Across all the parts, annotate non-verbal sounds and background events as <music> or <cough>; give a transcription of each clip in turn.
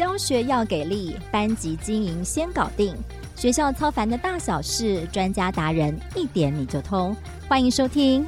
教学要给力，班级经营先搞定。学校操烦的大小事，专家达人一点你就通。欢迎收听。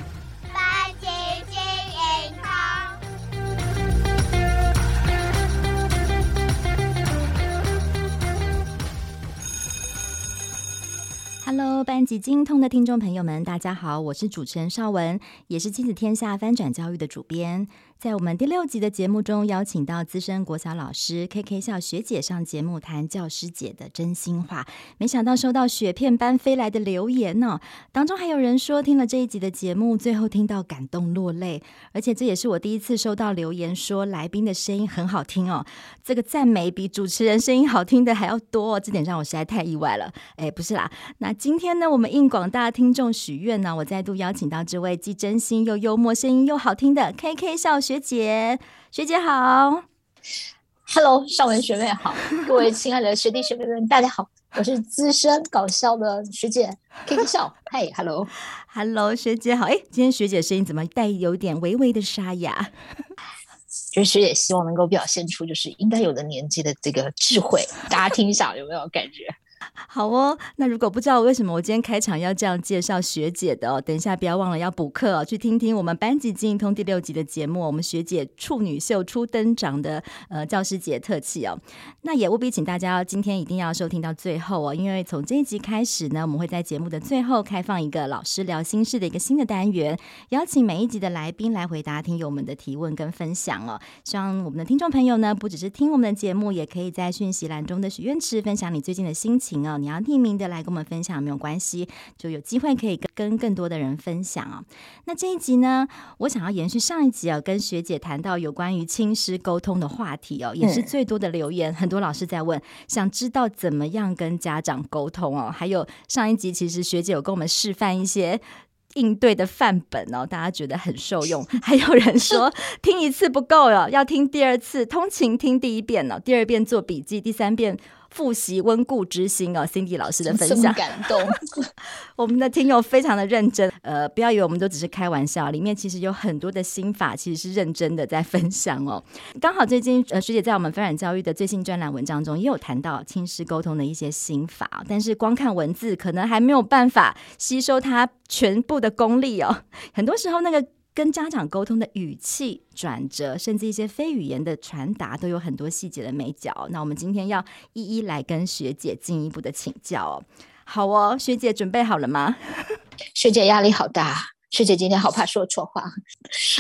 Hello，班级经通的听众朋友们，大家好，我是主持人邵文，也是亲子天下翻转教育的主编。在我们第六集的节目中，邀请到资深国小老师 KK 校学姐上节目谈教师姐的真心话。没想到收到雪片般飞来的留言呢、当中还有人说听了这一集的节目，最后听到感动落泪。而且这也是我第一次收到留言说来宾的声音很好听哦，这个赞美比主持人声音好听的还要多，这点让我实在太意外了。哎，不是啦，那今天呢，我们应广大听众许愿呢，我再度邀请到这位既真心又幽默、声音又好听的 KK 校学。学姐，学姐好，Hello，尚文学妹好，各位亲爱的学弟学妹们，大家好，我是资深搞笑的学姐 KK 笑，嗨，<laughs> Hello，Hello，学姐好，哎，今天学姐声音怎么带有点微微的沙哑？<laughs> 就是学姐希望能够表现出就是应该有的年纪的这个智慧，大家听一下有没有感觉？好哦，那如果不知道为什么我今天开场要这样介绍学姐的哦，等一下不要忘了要补课哦，去听听我们班级经营通第六集的节目，我们学姐处女秀初登场的呃教师节特辑哦。那也务必请大家今天一定要收听到最后哦，因为从这一集开始呢，我们会在节目的最后开放一个老师聊心事的一个新的单元，邀请每一集的来宾来回答听友们的提问跟分享哦。希望我们的听众朋友呢，不只是听我们的节目，也可以在讯息栏中的许愿池分享你最近的心情。哦，你要匿名的来跟我们分享没有关系，就有机会可以跟跟更多的人分享哦。那这一集呢，我想要延续上一集啊，跟学姐谈到有关于亲师沟通的话题哦，也是最多的留言，很多老师在问，想知道怎么样跟家长沟通哦。还有上一集，其实学姐有跟我们示范一些应对的范本哦，大家觉得很受用。<laughs> 还有人说听一次不够哦，要听第二次，通勤听第一遍哦，第二遍做笔记，第三遍。复习温故知新哦，Cindy 老师的分享感动，<laughs> 我们的听友非常的认真，呃，不要以为我们都只是开玩笑，里面其实有很多的心法，其实是认真的在分享哦。<laughs> 刚好最近呃学姐在我们翻转教育的最新专栏文章中也有谈到亲师沟通的一些心法，但是光看文字可能还没有办法吸收它全部的功力哦，<laughs> 很多时候那个。跟家长沟通的语气转折，甚至一些非语言的传达，都有很多细节的美角。那我们今天要一一来跟学姐进一步的请教哦。好哦，学姐准备好了吗？<laughs> 学姐压力好大。学姐今天好怕说错话，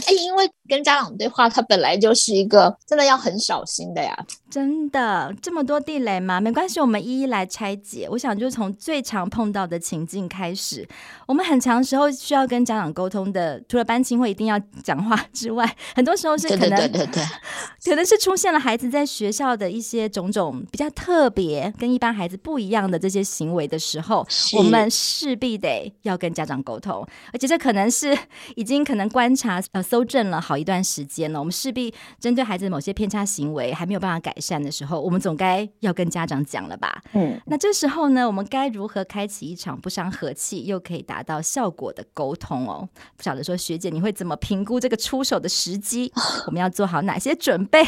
哎，因为跟家长对话，他本来就是一个真的要很小心的呀。真的这么多地雷吗？没关系，我们一一来拆解。我想就从最常碰到的情境开始。我们很长时候需要跟家长沟通的，除了班亲会一定要讲话之外，很多时候是可能对对对对对，可能是出现了孩子在学校的一些种种比较特别、跟一般孩子不一样的这些行为的时候，我们势必得要跟家长沟通，而且这可能。可能是已经可能观察呃搜证了好一段时间了，我们势必针对孩子某些偏差行为还没有办法改善的时候，我们总该要跟家长讲了吧？嗯，那这时候呢，我们该如何开启一场不伤和气又可以达到效果的沟通哦？不晓得说学姐你会怎么评估这个出手的时机？<laughs> 我们要做好哪些准备？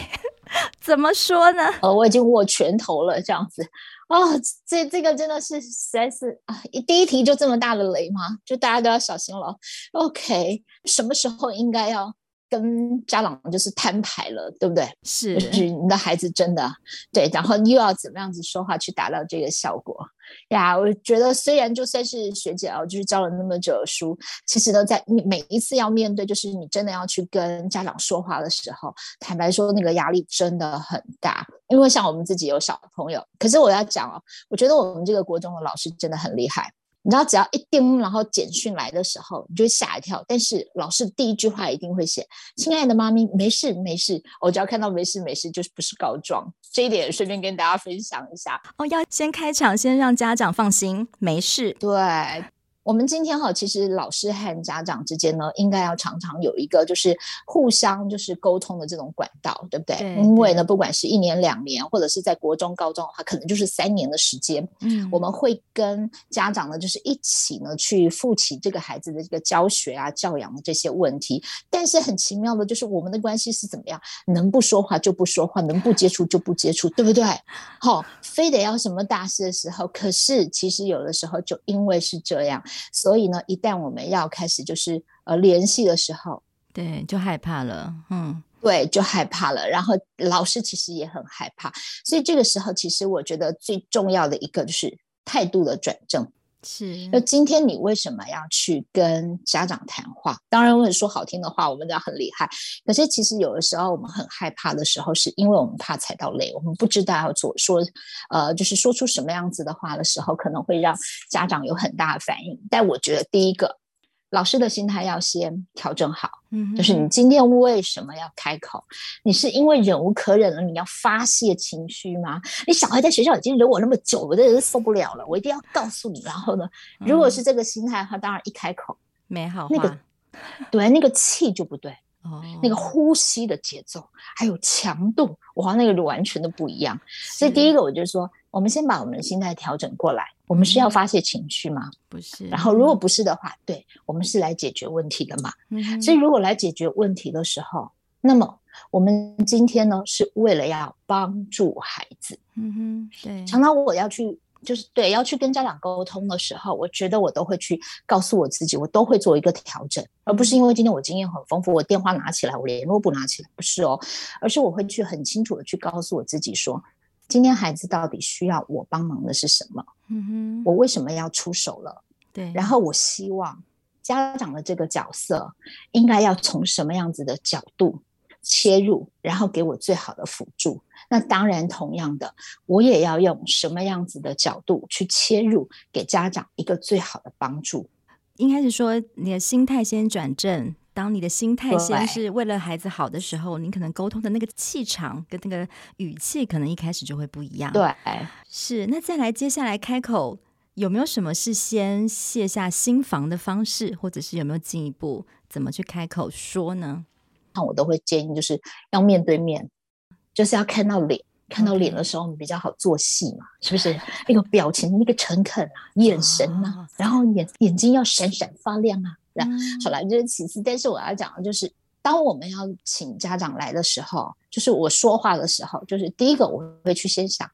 <laughs> 怎么说呢？呃，我已经握拳头了，这样子。哦，这这个真的是实在是啊！第一题就这么大的雷吗？就大家都要小心了。OK，什么时候应该要跟家长就是摊牌了，对不对？是，就是你的孩子真的对，然后又要怎么样子说话去达到这个效果？呀，我觉得虽然就算是学姐啊，就是教了那么久的书，其实都在你每一次要面对，就是你真的要去跟家长说话的时候，坦白说，那个压力真的很大。因为像我们自己有小朋友，可是我要讲哦，我觉得我们这个国中的老师真的很厉害。你知道，只要一叮，然后简讯来的时候，你就吓一跳。但是老师第一句话一定会写：“亲爱的妈咪，没事没事。”我只要看到没事没事，就是不是告状。这一点顺便跟大家分享一下。哦，要先开场，先让家长放心，没事。对。我们今天哈，其实老师和家长之间呢，应该要常常有一个就是互相就是沟通的这种管道，对不对？对，因为呢，不管是一年两年，或者是在国中、高中的话，可能就是三年的时间。嗯，我们会跟家长呢，就是一起呢去负起这个孩子的这个教学啊、教养的这些问题。但是很奇妙的就是，我们的关系是怎么样？能不说话就不说话，能不接触就不接触，对不对？好、哦，非得要什么大事的时候，可是其实有的时候就因为是这样。所以呢，一旦我们要开始就是呃联系的时候，对，就害怕了，嗯，对，就害怕了。然后老师其实也很害怕，所以这个时候其实我觉得最重要的一个就是态度的转正。是，那今天你为什么要去跟家长谈话？当然，我说好听的话，我们讲很厉害。可是其实有的时候我们很害怕的时候，是因为我们怕踩到雷，我们不知道要做说，呃，就是说出什么样子的话的时候，可能会让家长有很大的反应。但我觉得第一个。老师的心态要先调整好，嗯，就是你今天为什么要开口？你是因为忍无可忍了，你要发泄情绪吗？你小孩在学校已经忍我那么久，我真的是受不了了，我一定要告诉你。然后呢，如果是这个心态的话，当然一开口没好话，那个对那个气就不对。哦，那个呼吸的节奏还有强度，哇，那个就完全都不一样。所以第一个，我就说，我们先把我们的心态调整过来。我们是要发泄情绪吗？不是。然后如果不是的话，对，我们是来解决问题的嘛。嗯。所以如果来解决问题的时候，那么我们今天呢，是为了要帮助孩子。嗯哼，对。常常我要去。就是对，要去跟家长沟通的时候，我觉得我都会去告诉我自己，我都会做一个调整，而不是因为今天我经验很丰富，我电话拿起来，我联络簿拿起来，不是哦，而是我会去很清楚的去告诉我自己说，今天孩子到底需要我帮忙的是什么？嗯哼，我为什么要出手了？对，然后我希望家长的这个角色应该要从什么样子的角度切入，然后给我最好的辅助。那当然，同样的，我也要用什么样子的角度去切入，给家长一个最好的帮助。应该是说，你的心态先转正。当你的心态先是为了孩子好的时候，你可能沟通的那个气场跟那个语气，可能一开始就会不一样。对，是。那再来，接下来开口，有没有什么是先卸下心防的方式，或者是有没有进一步怎么去开口说呢？那我都会建议，就是要面对面。就是要看到脸，看到脸的时候，你比较好做戏嘛，是不是？那个表情，那个诚恳啊，眼神啊，然后眼眼睛要闪闪发亮啊。然后好了，这是其次。但是我要讲的就是，当我们要请家长来的时候，就是我说话的时候，就是第一个我会去先想。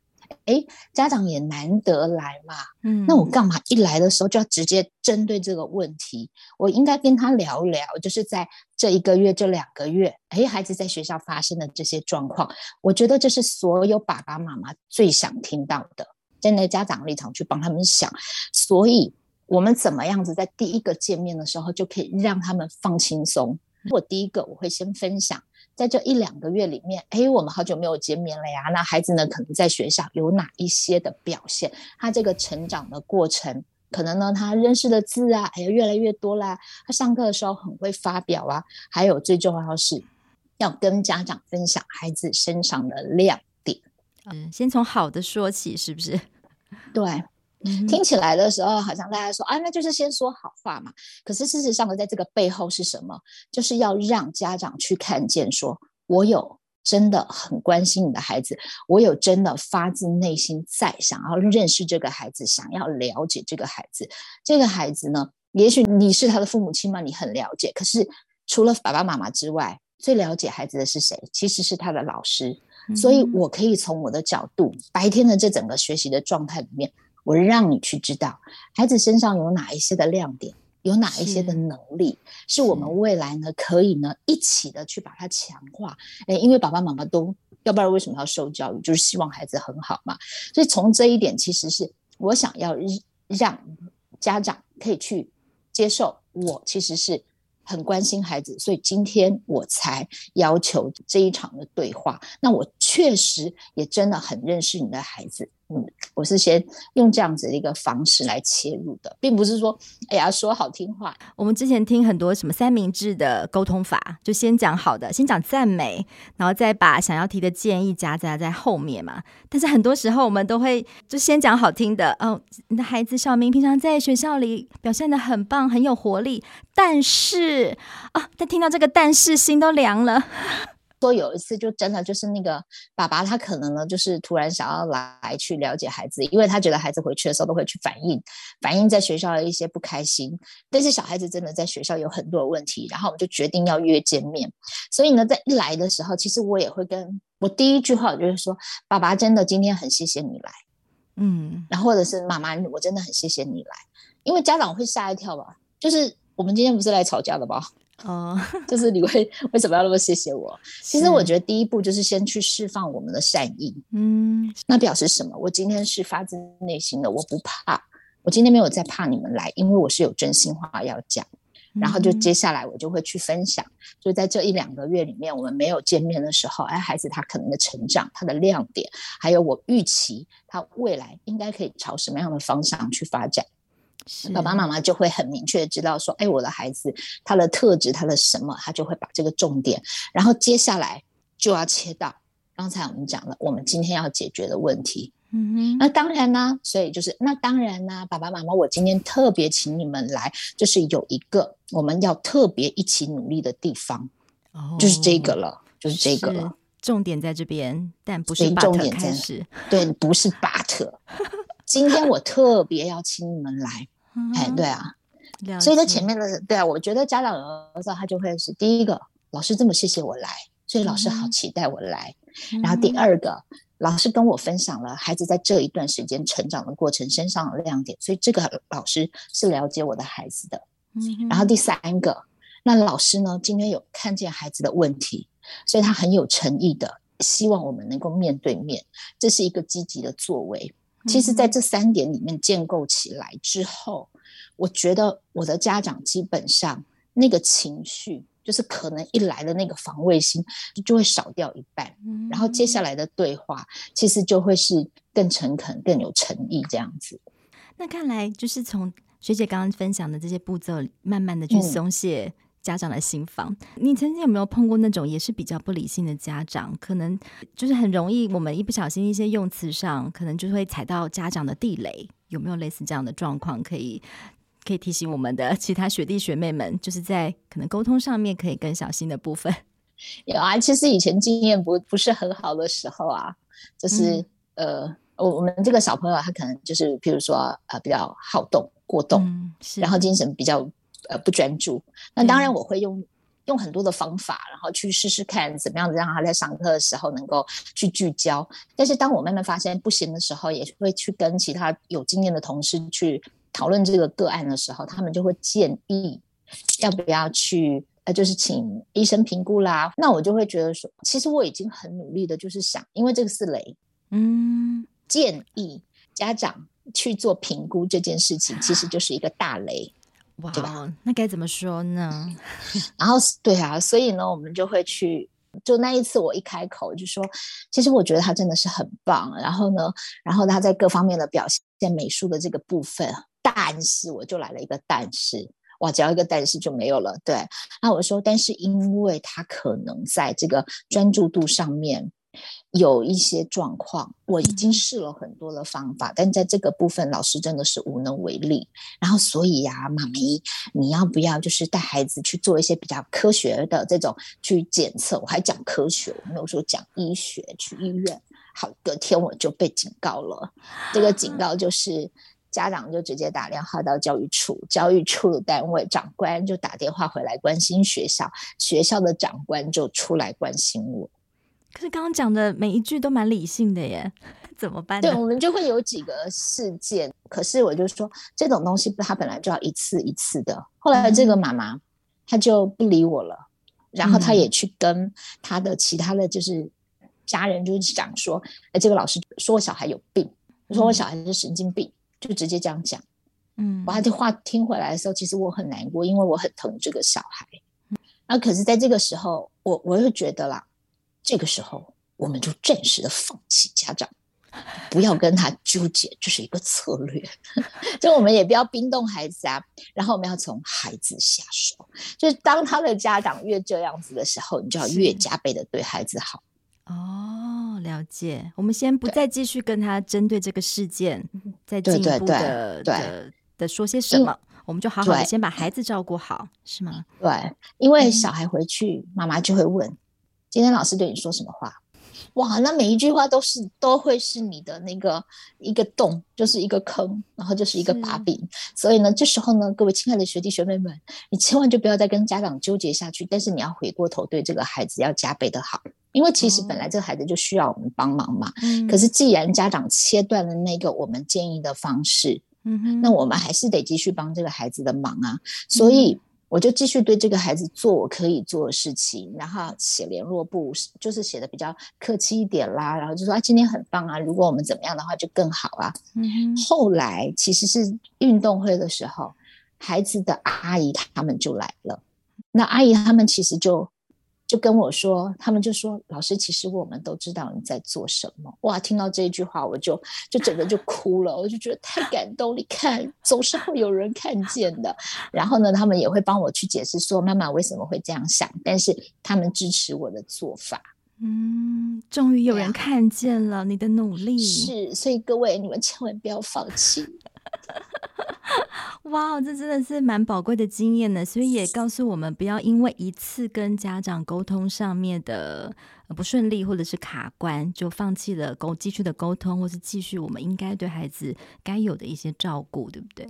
哎，家长也难得来嘛，嗯，那我干嘛一来的时候就要直接针对这个问题？我应该跟他聊聊，就是在这一个月、这两个月，哎，孩子在学校发生的这些状况，我觉得这是所有爸爸妈妈最想听到的，站在家长立场去帮他们想，所以我们怎么样子在第一个见面的时候就可以让他们放轻松？我第一个我会先分享。在这一两个月里面，哎，我们好久没有见面了呀。那孩子呢，可能在学校有哪一些的表现？他这个成长的过程，可能呢，他认识的字啊，哎，越来越多啦。他上课的时候很会发表啊。还有最重要的是，要跟家长分享孩子身上的亮点。嗯，先从好的说起，是不是？对。听起来的时候，好像大家说啊，那就是先说好话嘛。可是事实上呢，在这个背后是什么？就是要让家长去看见说，说我有真的很关心你的孩子，我有真的发自内心在想要认识这个孩子，想要了解这个孩子。这个孩子呢，也许你是他的父母亲嘛，你很了解。可是除了爸爸妈妈之外，最了解孩子的是谁？其实是他的老师。所以我可以从我的角度，白天的这整个学习的状态里面。我让你去知道孩子身上有哪一些的亮点，有哪一些的能力，是，是我们未来呢可以呢一起的去把它强化。诶，因为爸爸妈妈都要不然为什么要受教育？就是希望孩子很好嘛。所以从这一点，其实是我想要让家长可以去接受，我其实是很关心孩子，所以今天我才要求这一场的对话。那我确实也真的很认识你的孩子。我是先用这样子的一个方式来切入的，并不是说，哎呀，说好听话。我们之前听很多什么三明治的沟通法，就先讲好的，先讲赞美，然后再把想要提的建议夹杂在后面嘛。但是很多时候我们都会就先讲好听的，哦，你的孩子小明平常在学校里表现得很棒，很有活力，但是啊，但听到这个但是，心都凉了。说有一次就真的就是那个爸爸，他可能呢就是突然想要来去了解孩子，因为他觉得孩子回去的时候都会去反映反映在学校的一些不开心，但是小孩子真的在学校有很多的问题，然后我们就决定要约见面。所以呢，在一来的时候，其实我也会跟我第一句话就是说：“爸爸真的今天很谢谢你来，嗯，然后或者是妈妈，我真的很谢谢你来，因为家长会吓一跳吧，就是我们今天不是来吵架的吧？”哦，<laughs> 就是你会为什么要那么谢谢我？其实我觉得第一步就是先去释放我们的善意，嗯，那表示什么？我今天是发自内心的，我不怕，我今天没有在怕你们来，因为我是有真心话要讲。然后就接下来我就会去分享，就在这一两个月里面，我们没有见面的时候，哎，孩子他可能的成长，他的亮点，还有我预期他未来应该可以朝什么样的方向去发展。爸爸妈妈就会很明确的知道说，哎，我的孩子他的特质，他的什么，他就会把这个重点，然后接下来就要切到刚才我们讲了，我们今天要解决的问题。嗯哼，那当然呢，所以就是那当然呢，爸爸妈妈，我今天特别请你们来，就是有一个我们要特别一起努力的地方，哦，就是这个了，就是这个了，重点在这边，但不是重点开始，对，不是 but。<laughs> 今天我特别邀请你们来，<laughs> 哎，对啊，所以在前面的，对啊，我觉得家长有时候他就会是第一个，老师这么谢谢我来，所以老师好期待我来。嗯、然后第二个，老师跟我分享了孩子在这一段时间成长的过程身上的亮点，所以这个老师是了解我的孩子的。嗯、然后第三个，那老师呢，今天有看见孩子的问题，所以他很有诚意的希望我们能够面对面，这是一个积极的作为。其实，在这三点里面建构起来之后，我觉得我的家长基本上那个情绪，就是可能一来的那个防卫心就会少掉一半，然后接下来的对话其实就会是更诚恳、更有诚意这样子。那看来就是从学姐刚刚分享的这些步骤，慢慢的去松懈。嗯家长的心房，你曾经有没有碰过那种也是比较不理性的家长？可能就是很容易，我们一不小心一些用词上，可能就会踩到家长的地雷。有没有类似这样的状况？可以 <laughs> 可以提醒我们的其他学弟学妹们，就是在可能沟通上面可以更小心的部分。有啊，其实以前经验不不是很好的时候啊，就是、嗯、呃，我我们这个小朋友他可能就是，譬如说呃，比较好动过动，嗯、然后精神比较。呃，不专注。那当然，我会用、嗯、用很多的方法，然后去试试看怎么样子让他在上课的时候能够去聚焦。但是，当我慢慢发现不行的时候，也会去跟其他有经验的同事去讨论这个个案的时候，他们就会建议要不要去呃，就是请医生评估啦。那我就会觉得说，其实我已经很努力的，就是想，因为这个是雷，嗯，建议家长去做评估这件事情，其实就是一个大雷。哇，对吧？那该怎么说呢？<laughs> 然后对啊，所以呢，我们就会去。就那一次，我一开口就说，其实我觉得他真的是很棒。然后呢，然后他在各方面的表现，美术的这个部分，但是我就来了一个但是，哇，只要一个但是就没有了。对，那我说，但是因为他可能在这个专注度上面。有一些状况，我已经试了很多的方法，但在这个部分，老师真的是无能为力。然后，所以呀、啊，妈咪，你要不要就是带孩子去做一些比较科学的这种去检测？我还讲科学，我没有说讲医学，去医院。好，隔天我就被警告了。这个警告就是家长就直接打电话到教育处，教育处的单位长官就打电话回来关心学校，学校的长官就出来关心我。可是刚刚讲的每一句都蛮理性的耶，<laughs> 怎么办？对，我们就会有几个事件。可是我就说，这种东西它本来就要一次一次的。后来这个妈妈她就不理我了，然后她也去跟她的其他的就是家人就是讲说，哎，这个老师说我小孩有病，说我小孩是神经病，就直接这样讲。嗯，我这话听回来的时候，其实我很难过，因为我很疼这个小孩。那可是在这个时候，我我又觉得啦。这个时候，我们就暂时的放弃家长，不要跟他纠结，这、就是一个策略。<laughs> 就我们也不要冰冻孩子啊，然后我们要从孩子下手。就是当他的家长越这样子的时候，你就要越加倍的对孩子好。哦，了解。我们先不再继续跟他针对这个事件再进一步的的的说些什么，我们就好好的先把孩子照顾好，是吗？对，因为小孩回去，妈妈就会问：今天老师对你说什么话？哇，那每一句话都是都会是你的那个一个洞，就是一个坑，然后就是一个把柄。所以呢，这时候呢，各位亲爱的学弟学妹们，你千万就不要再跟家长纠结下去。但是你要回过头对这个孩子要加倍的好，因为其实本来这个孩子就需要我们帮忙嘛。嗯。可是既然家长切断了那个我们建议的方式，嗯哼，那我们还是得继续帮这个孩子的忙啊。所以。嗯我就继续对这个孩子做我可以做的事情，然后写联络簿，就是写的比较客气一点啦，然后就说啊，今天很棒啊，如果我们怎么样的话就更好啊。嗯，后来其实是运动会的时候，孩子的阿姨他们就来了，那阿姨他们其实就。就跟我说，他们就说：“老师，其实我们都知道你在做什么。”哇，听到这一句话，我就就整个就哭了，我就觉得太感动。你看，总是会有人看见的。然后呢，他们也会帮我去解释说妈妈为什么会这样想，但是他们支持我的做法。嗯，终于有人看见了你的努力。是，所以各位，你们千万不要放弃。<laughs> 哇，这真的是蛮宝贵的经验呢。所以也告诉我们，不要因为一次跟家长沟通上面的不顺利或者是卡关，就放弃了沟继续的沟通，或是继续我们应该对孩子该有的一些照顾，对不对？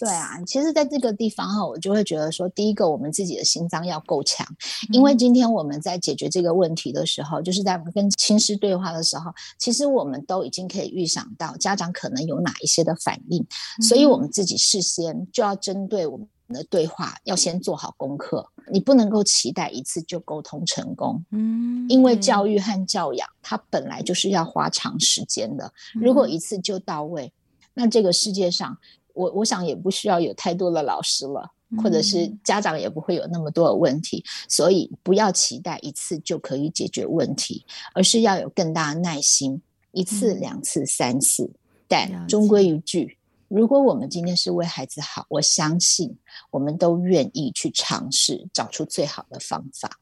对啊，其实，在这个地方哈，我就会觉得说，第一个，我们自己的心脏要够强，因为今天我们在解决这个问题的时候，嗯、就是在跟亲师对话的时候，其实我们都已经可以预想到家长可能有哪一些的反应，嗯、所以我们自己事先就要针对我们的对话，要先做好功课。你不能够期待一次就沟通成功，嗯，因为教育和教养它本来就是要花长时间的，如果一次就到位，那这个世界上。我我想也不需要有太多的老师了，或者是家长也不会有那么多的问题，嗯、所以不要期待一次就可以解决问题，而是要有更大的耐心，一次、两次、三次。嗯、但终归一句，如果我们今天是为孩子好，我相信我们都愿意去尝试找出最好的方法。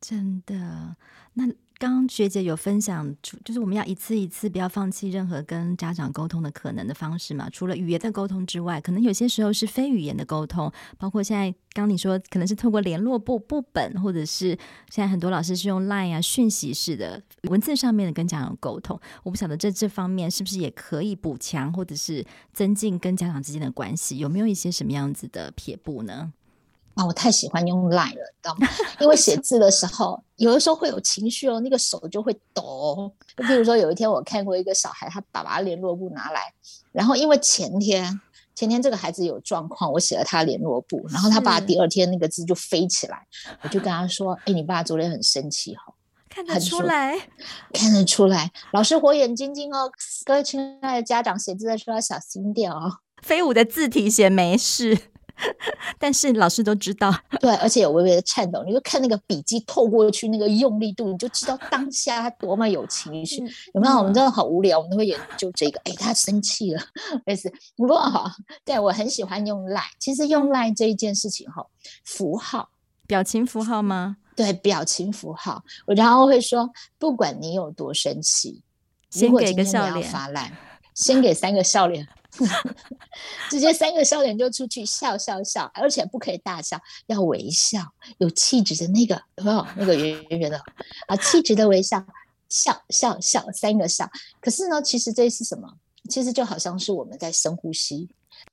真的，那。刚学姐有分享，就是我们要一次一次不要放弃任何跟家长沟通的可能的方式嘛。除了语言的沟通之外，可能有些时候是非语言的沟通，包括现在刚刚你说可能是透过联络簿簿本，或者是现在很多老师是用 Line 啊讯息式的文字上面的跟家长沟通。我不晓得这这方面是不是也可以补强或者是增进跟家长之间的关系，有没有一些什么样子的撇步呢？啊，我太喜欢用 Line 了，知道吗？因为写字的时候，有的时候会有情绪哦，那个手就会抖。就比如说，有一天我看过一个小孩，他爸爸联络簿拿来，然后因为前天前天这个孩子有状况，我写了他联络簿，然后他爸第二天那个字就飞起来，我就跟他说：“哎，你爸昨天很生气哦。”看得出来，看得出来，老师火眼金睛哦。各位亲爱的家长，写字的时候要小心点哦。飞舞的字体写没事。但是老师都知道，对，而且有微微的颤抖。你就看那个笔记透过去那个用力度，你就知道当下他多么有情绪。有没有？我们真的好无聊，我们都会研究这个。哎，他生气了，没事。不过哈，对，我很喜欢用赖。其实用赖这一件事情哈，符号、表情符号吗？对，表情符号。我然后会说，不管你有多生气，先给个笑脸，发赖，先给三个笑脸。直接三个笑脸就出去笑笑笑，而且不可以大笑，要微笑，有气质的那个，有没有那个圆圆的啊？气质的微笑，笑笑笑，三个笑。可是呢，其实这是什么？其实就好像是我们在深呼吸，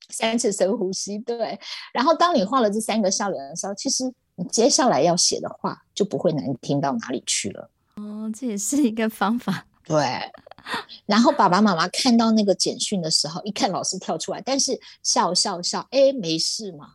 三次深呼吸，对。然后当你画了这三个笑脸的时候，其实你接下来要写的话就不会难听到哪里去了。哦，这也是一个方法，对。然后爸爸妈妈看到那个简讯的时候，一看老师跳出来，但是笑笑笑，哎，没事嘛？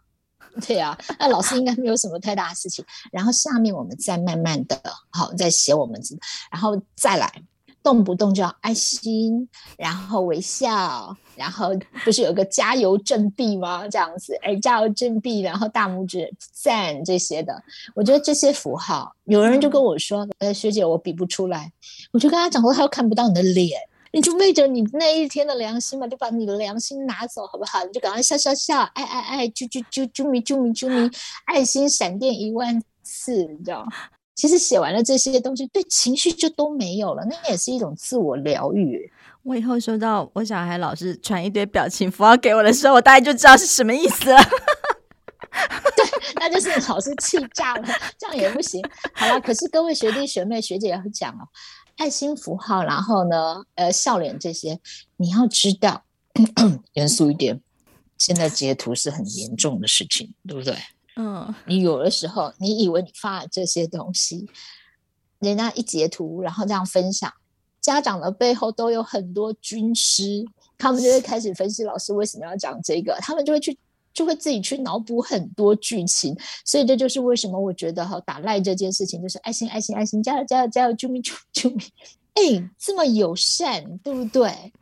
<laughs> 对啊，那老师应该没有什么太大的事情。然后下面我们再慢慢的，好，再写我们字，然后再来。动不动就要爱心，然后微笑，然后不是有个加油振臂吗？这样子，哎，加油振臂，然后大拇指赞这些的，我觉得这些符号，有人就跟我说，呃，学姐我比不出来，我就跟他讲说，他又看不到你的脸，你就昧着你那一天的良心嘛，就把你的良心拿走，好不好？你就赶快笑笑笑，爱爱爱，啾啾啾啾咪啾咪啾咪，爱心闪电一万次，你知道吗？其实写完了这些东西，对情绪就都没有了，那也是一种自我疗愈。我以后收到我小孩老师传一堆表情符号给我的时候，我大概就知道是什么意思了。<laughs> 对，那就是老师气炸了，这样也不行。好了，可是各位学弟学妹学姐要讲哦，爱心符号，然后呢，呃，笑脸这些，你要知道，<clears throat> 严肃一点，现在截图是很严重的事情，对不对？嗯，你有的时候你以为你发了这些东西，人家一截图，然后这样分享。家长的背后都有很多军师，他们就会开始分析老师为什么要讲这个，他们就会去，就会自己去脑补很多剧情，所以这就是为什么我觉得哈打赖这件事情就是爱心爱心爱心，加油加油加油，救命救救命！哎，这么友善，对不对？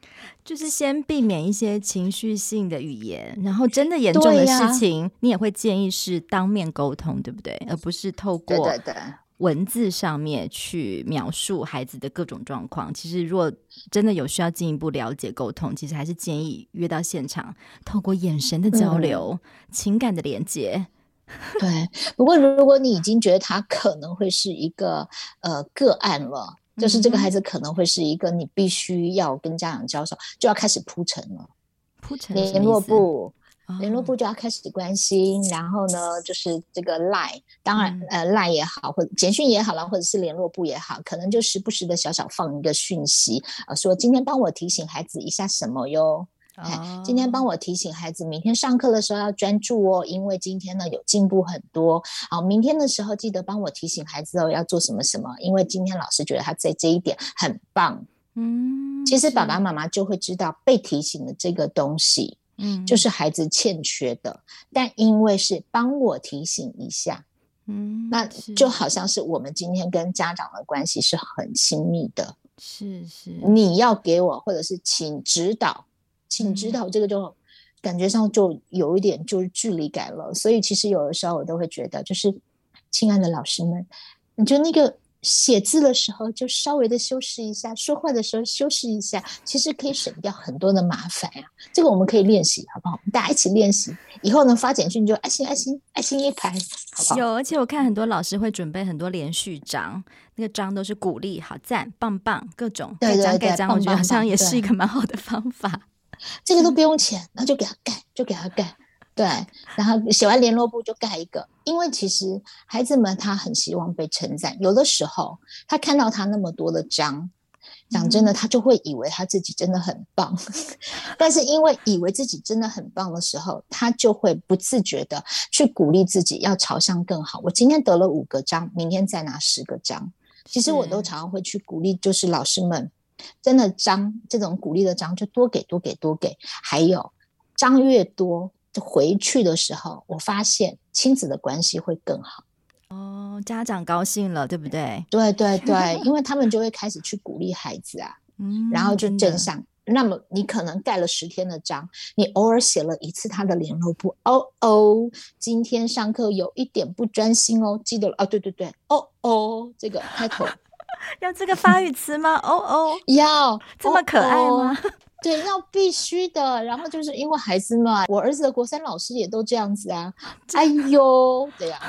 就是先避免一些情绪性的语言，然后真的严重的事情，你也会建议是当面沟通，对不对？而不是透过。文字上面去描述孩子的各种状况，其实如果真的有需要进一步了解沟通，其实还是建议约到现场，透过眼神的交流、嗯、情感的连接。对，不过如果你已经觉得他可能会是一个呃个案了，就是这个孩子可能会是一个你必须要跟家长交手，就要开始铺陈了，铺陈联络部。联络部就要开始关心，哦、然后呢，就是这个 Line，当然、嗯、呃 Line 也好，或者简讯也好了，或者是联络部也好，可能就时不时的小小放一个讯息啊、呃，说今天帮我提醒孩子一下什么哟，哦哎、今天帮我提醒孩子明天上课的时候要专注哦，因为今天呢有进步很多。好，明天的时候记得帮我提醒孩子哦，要做什么什么，因为今天老师觉得他在这一点很棒。嗯，其实爸爸妈妈就会知道被提醒的这个东西。嗯，就是孩子欠缺的，但因为是帮我提醒一下，嗯，那就好像是我们今天跟家长的关系是很亲密的，是是，你要给我或者是请指导，请指导，这个就感觉上就有一点就是距离感了，所以其实有的时候我都会觉得，就是亲爱的老师们，你就那个。写字的时候就稍微的修饰一下，说话的时候修饰一下，其实可以省掉很多的麻烦呀、啊。这个我们可以练习，好不好？大家一起练习，以后呢发简讯就爱心爱心爱心一排，好不好？有，而且我看很多老师会准备很多连续章，那个章都是鼓励，好赞，棒棒，各种盖章盖章，我觉得好像也是一个蛮好的方法。这个都不用钱，那就给他盖，就给他盖。对，然后写完联络簿就盖一个，因为其实孩子们他很希望被称赞，有的时候他看到他那么多的章，讲真的，他就会以为他自己真的很棒，<laughs> 但是因为以为自己真的很棒的时候，他就会不自觉的去鼓励自己要朝向更好。我今天得了五个章，明天再拿十个章。其实我都常常会去鼓励，就是老师们真的章这种鼓励的章就多给多给多给，还有章越多。回去的时候，我发现亲子的关系会更好。哦，家长高兴了，对不对？对对对，<laughs> 因为他们就会开始去鼓励孩子啊，嗯，然后就正向。那么你可能盖了十天的章，你偶尔写了一次他的联络簿。哦哦，今天上课有一点不专心哦，记得了哦，对对对，哦哦，这个开头要这个发语词吗？哦哦，<laughs> 要这么可爱吗？哦哦对，要必须的。然后就是因为孩子嘛，我儿子的国三老师也都这样子啊。<laughs> 哎呦，对呀。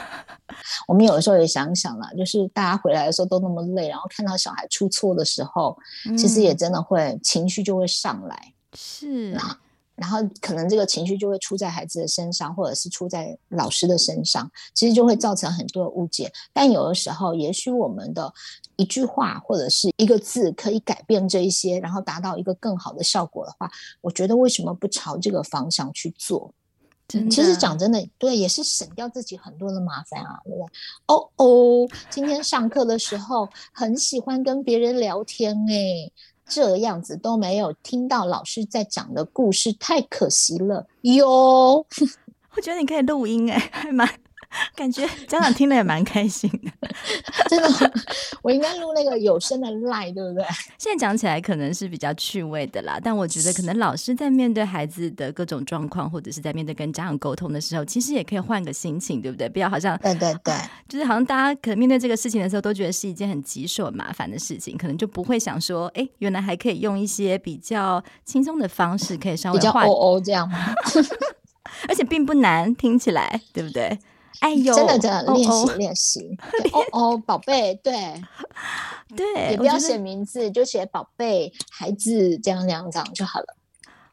我们有的时候也想想啦，就是大家回来的时候都那么累，然后看到小孩出错的时候，嗯、其实也真的会情绪就会上来。是。然后可能这个情绪就会出在孩子的身上，或者是出在老师的身上，其实就会造成很多的误解。但有的时候，也许我们的一句话或者是一个字可以改变这一些，然后达到一个更好的效果的话，我觉得为什么不朝这个方向去做？其实讲真的，对，也是省掉自己很多的麻烦啊，对不对？哦哦，今天上课的时候很喜欢跟别人聊天诶。这样子都没有听到老师在讲的故事，太可惜了哟。<laughs> 我觉得你可以录音哎，还蛮 <laughs> 感觉家长听了也蛮开心的。<laughs> 真的，<laughs> 我应该录那个有声的 line，对不对？现在讲起来可能是比较趣味的啦，但我觉得可能老师在面对孩子的各种状况，或者是在面对跟家长沟通的时候，其实也可以换个心情，对不对？不要好像对对对，就是好像大家可能面对这个事情的时候，都觉得是一件很棘手、麻烦的事情，可能就不会想说，哎，原来还可以用一些比较轻松的方式，可以稍微比较哦哦这样吗？而且并不难，听起来对不对？哎呦，真的真的练习 <laughs> 练习，哦哦，宝贝，对 <laughs> 对，也不要写名字，就写宝贝孩子这样这样这样就好了。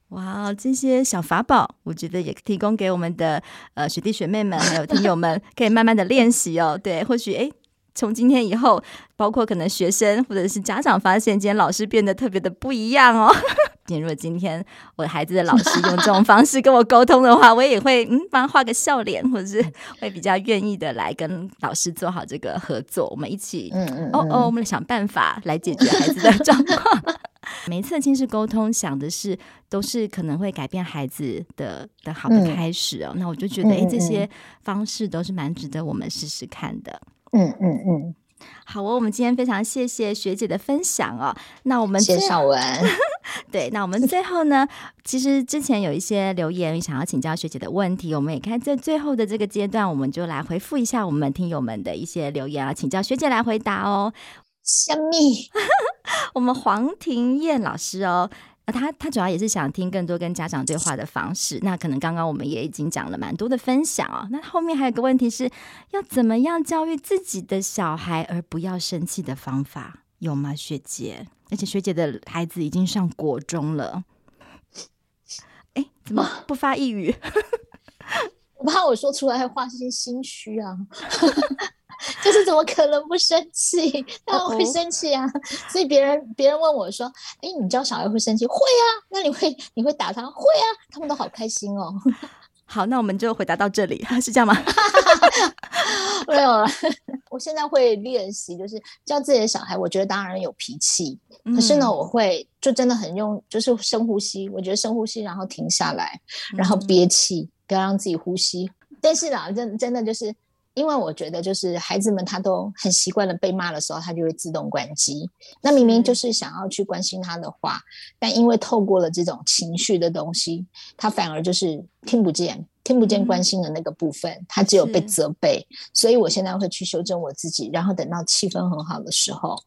哇，这些小法宝，我觉得也提供给我们的呃学弟学妹们，还有听友们，可以慢慢的练习哦。对，或许哎。从今天以后，包括可能学生或者是家长发现，今天老师变得特别的不一样哦。<laughs> 如果今天我的孩子的老师用这种方式跟我沟通的话，我也会嗯帮他画个笑脸，或者是会比较愿意的来跟老师做好这个合作，我们一起嗯嗯哦哦，我们来想办法来解决孩子的状况。<laughs> 每一次亲子沟通，想的是都是可能会改变孩子的的好的开始哦。嗯、那我就觉得，哎，这些方式都是蛮值得我们试试看的。嗯嗯嗯，好哦，我们今天非常谢谢学姐的分享哦。那我们谢谢绍文，<laughs> 对，那我们最后呢，其实之前有一些留言想要请教学姐的问题，我们也看在最后的这个阶段，我们就来回复一下我们听友们的一些留言啊，请教学姐来回答哦。香蜜，<laughs> 我们黄庭燕老师哦。啊，他他主要也是想听更多跟家长对话的方式。那可能刚刚我们也已经讲了蛮多的分享哦。那后面还有个问题是要怎么样教育自己的小孩而不要生气的方法有吗？学姐，而且学姐的孩子已经上国中了。哎，怎么不发一语？<laughs> 我怕我说出来会画些心虚啊。就是怎么可能不生气？当然会生气啊！所以别人别人问我说：“哎，你教小孩会生气？会啊？那你会你会打他？会啊！他们都好开心哦。<laughs> ”好，那我们就回答到这里，<laughs> 是这样吗？<laughs> 没有了。我现在会练习，就是教自己的小孩。我觉得当然有脾气，可是呢，我会就真的很用，就是深呼吸。我觉得深呼吸，然后停下来，然后憋气，不要让自己呼吸。但是啦，真真的就是。因为我觉得，就是孩子们他都很习惯了被骂的时候，他就会自动关机。那明明就是想要去关心他的话，但因为透过了这种情绪的东西，他反而就是听不见，听不见关心的那个部分，他只有被责备。所以我现在会去修正我自己，然后等到气氛很好的时候，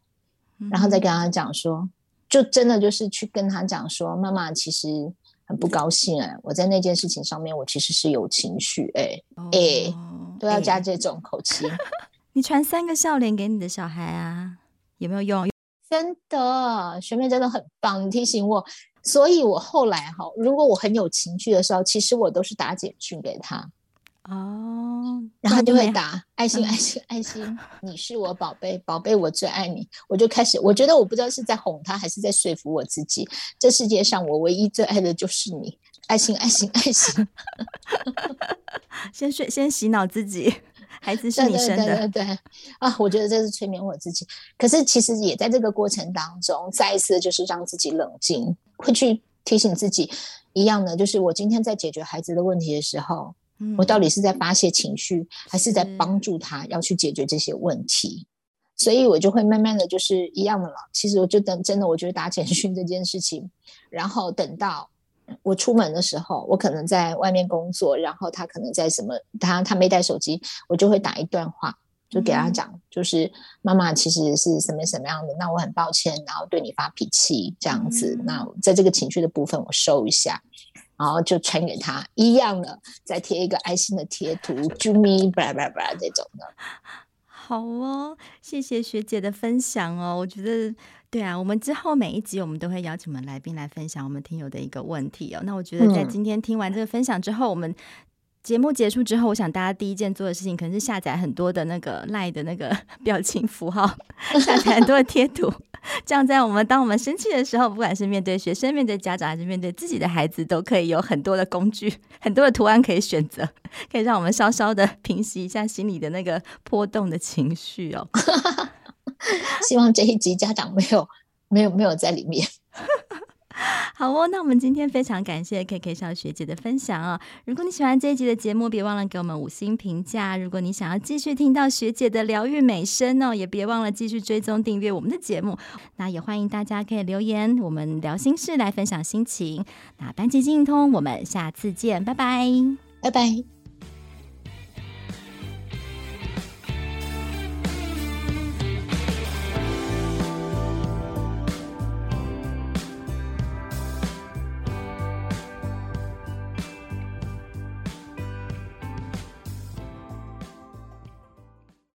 然后再跟他讲说，就真的就是去跟他讲说，妈妈其实很不高兴哎，我在那件事情上面，我其实是有情绪哎哎。都要加这种口气。欸、<laughs> 你传三个笑脸给你的小孩啊，有没有用？真的，学妹真的很棒，你提醒我。所以我后来哈，如果我很有情绪的时候，其实我都是打简讯给他。哦，然后就会打爱心，爱心，爱心。你是我宝贝，宝贝，我最爱你。我就开始，我觉得我不知道是在哄他，还是在说服我自己。这世界上我唯一最爱的就是你。爱心，爱心，爱心。<laughs> 先睡，先洗脑自己，孩子是你生的，对对，对对对啊！我觉得这是催眠我自己。可是其实也在这个过程当中，再一次就是让自己冷静，会去提醒自己一样的，就是我今天在解决孩子的问题的时候，嗯、我到底是在发泄情绪，还是在帮助他要去解决这些问题？所以我就会慢慢的就是一样的了。其实我就等真的，我觉得打简讯这件事情，然后等到。我出门的时候，我可能在外面工作，然后他可能在什么，他他没带手机，我就会打一段话，就给他讲，就是妈妈其实是什么什么样的，那我很抱歉，然后对你发脾气这样子，那在这个情绪的部分我收一下，然后就传给他一样的，再贴一个爱心的贴图，啾咪巴拉巴拉巴拉这种的。好哦，谢谢学姐的分享哦，我觉得。对啊，我们之后每一集我们都会邀请我们来宾来分享我们听友的一个问题哦。那我觉得在今天听完这个分享之后，嗯、我们节目结束之后，我想大家第一件做的事情可能是下载很多的那个赖的那个表情符号，<laughs> 下载很多的贴图，<laughs> 这样在我们当我们生气的时候，不管是面对学生、面对家长还是面对自己的孩子，都可以有很多的工具、<laughs> 很多的图案可以选择，可以让我们稍稍的平息一下心里的那个波动的情绪哦。希望这一集家长没有没有没有在里面。<laughs> 好哦，那我们今天非常感谢 KK 小学姐的分享啊！如果你喜欢这一集的节目，别忘了给我们五星评价。如果你想要继续听到学姐的疗愈美声哦，也别忘了继续追踪订阅我们的节目。那也欢迎大家可以留言，我们聊心事来分享心情。那班级经营通，我们下次见，拜拜，拜拜。